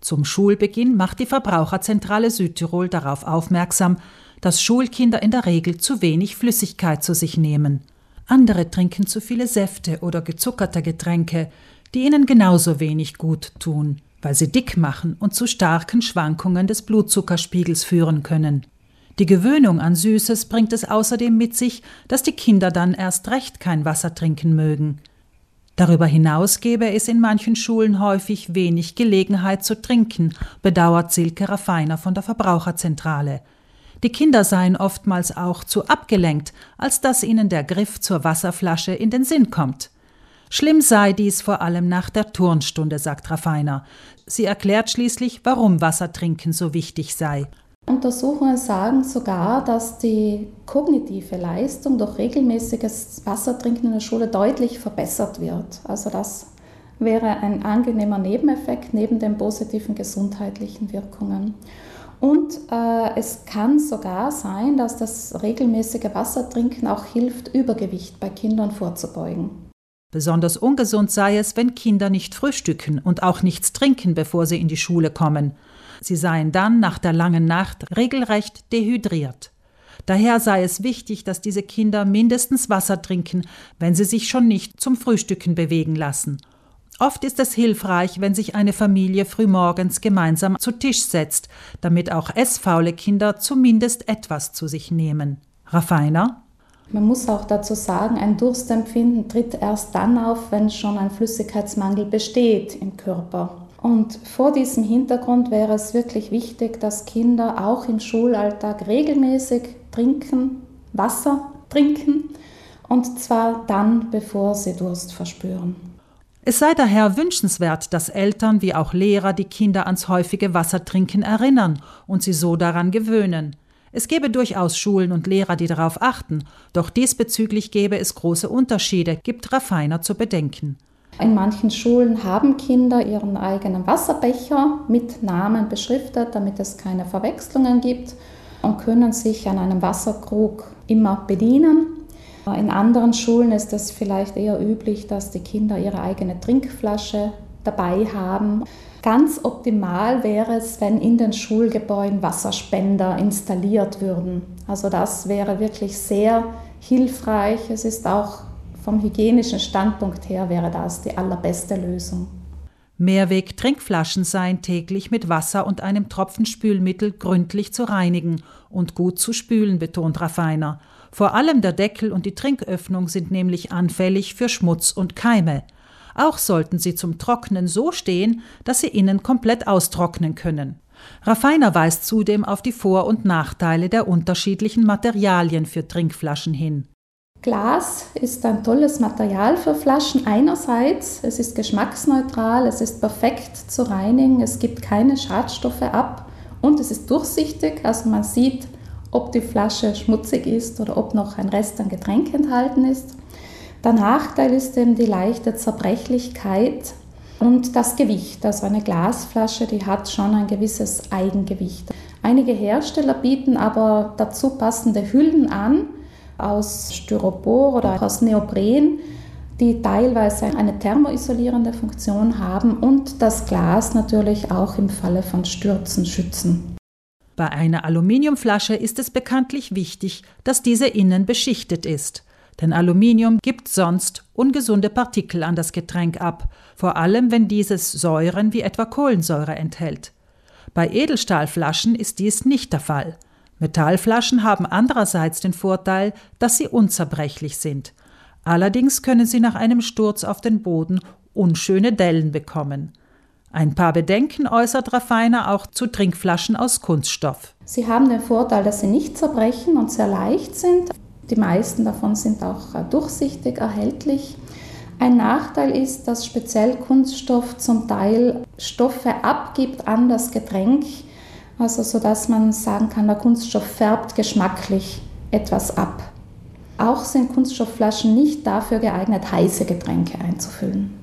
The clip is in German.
Zum Schulbeginn macht die Verbraucherzentrale Südtirol darauf aufmerksam, dass Schulkinder in der Regel zu wenig Flüssigkeit zu sich nehmen. Andere trinken zu viele Säfte oder gezuckerte Getränke, die ihnen genauso wenig gut tun, weil sie dick machen und zu starken Schwankungen des Blutzuckerspiegels führen können. Die Gewöhnung an Süßes bringt es außerdem mit sich, dass die Kinder dann erst recht kein Wasser trinken mögen. Darüber hinaus gäbe es in manchen Schulen häufig wenig Gelegenheit zu trinken, bedauert Silke Raffiner von der Verbraucherzentrale. Die Kinder seien oftmals auch zu abgelenkt, als dass ihnen der Griff zur Wasserflasche in den Sinn kommt. Schlimm sei dies vor allem nach der Turnstunde, sagt Raffiner. Sie erklärt schließlich, warum Wassertrinken so wichtig sei. Untersuchungen sagen sogar, dass die kognitive Leistung durch regelmäßiges Wassertrinken in der Schule deutlich verbessert wird. Also das wäre ein angenehmer Nebeneffekt neben den positiven gesundheitlichen Wirkungen. Und äh, es kann sogar sein, dass das regelmäßige Wassertrinken auch hilft, Übergewicht bei Kindern vorzubeugen. Besonders ungesund sei es, wenn Kinder nicht frühstücken und auch nichts trinken, bevor sie in die Schule kommen. Sie seien dann nach der langen Nacht regelrecht dehydriert. Daher sei es wichtig, dass diese Kinder mindestens Wasser trinken, wenn sie sich schon nicht zum Frühstücken bewegen lassen. Oft ist es hilfreich, wenn sich eine Familie frühmorgens gemeinsam zu Tisch setzt, damit auch essfaule Kinder zumindest etwas zu sich nehmen. Raffiner? Man muss auch dazu sagen, ein Durstempfinden tritt erst dann auf, wenn schon ein Flüssigkeitsmangel besteht im Körper. Und vor diesem Hintergrund wäre es wirklich wichtig, dass Kinder auch im Schulalltag regelmäßig trinken, Wasser trinken, und zwar dann, bevor sie Durst verspüren. Es sei daher wünschenswert, dass Eltern wie auch Lehrer die Kinder ans häufige Wassertrinken erinnern und sie so daran gewöhnen. Es gäbe durchaus Schulen und Lehrer, die darauf achten, doch diesbezüglich gäbe es große Unterschiede, gibt Raffiner zu bedenken. In manchen Schulen haben Kinder ihren eigenen Wasserbecher mit Namen beschriftet, damit es keine Verwechslungen gibt und können sich an einem Wasserkrug immer bedienen. In anderen Schulen ist es vielleicht eher üblich, dass die Kinder ihre eigene Trinkflasche dabei haben. Ganz optimal wäre es, wenn in den Schulgebäuden Wasserspender installiert würden. Also das wäre wirklich sehr hilfreich. Es ist auch vom hygienischen Standpunkt her wäre das die allerbeste Lösung. Mehrweg-Trinkflaschen seien täglich mit Wasser und einem Tropfen Spülmittel gründlich zu reinigen und gut zu spülen, betont Raffiner. Vor allem der Deckel und die Trinköffnung sind nämlich anfällig für Schmutz und Keime. Auch sollten sie zum Trocknen so stehen, dass sie innen komplett austrocknen können. Raffiner weist zudem auf die Vor- und Nachteile der unterschiedlichen Materialien für Trinkflaschen hin. Glas ist ein tolles Material für Flaschen einerseits. Es ist geschmacksneutral, es ist perfekt zu reinigen, es gibt keine Schadstoffe ab und es ist durchsichtig, also man sieht, ob die Flasche schmutzig ist oder ob noch ein Rest an Getränk enthalten ist. Der Nachteil ist eben die leichte Zerbrechlichkeit und das Gewicht. Also eine Glasflasche, die hat schon ein gewisses Eigengewicht. Einige Hersteller bieten aber dazu passende Hüllen an, aus Styropor oder aus Neopren, die teilweise eine thermoisolierende Funktion haben und das Glas natürlich auch im Falle von Stürzen schützen. Bei einer Aluminiumflasche ist es bekanntlich wichtig, dass diese innen beschichtet ist. Denn Aluminium gibt sonst ungesunde Partikel an das Getränk ab, vor allem wenn dieses Säuren wie etwa Kohlensäure enthält. Bei Edelstahlflaschen ist dies nicht der Fall. Metallflaschen haben andererseits den Vorteil, dass sie unzerbrechlich sind. Allerdings können sie nach einem Sturz auf den Boden unschöne Dellen bekommen. Ein paar Bedenken äußert Raffiner auch zu Trinkflaschen aus Kunststoff. Sie haben den Vorteil, dass sie nicht zerbrechen und sehr leicht sind. Die meisten davon sind auch äh, durchsichtig erhältlich. Ein Nachteil ist, dass speziell Kunststoff zum Teil Stoffe abgibt an das Getränk, also so dass man sagen kann, der Kunststoff färbt geschmacklich etwas ab. Auch sind Kunststoffflaschen nicht dafür geeignet, heiße Getränke einzufüllen.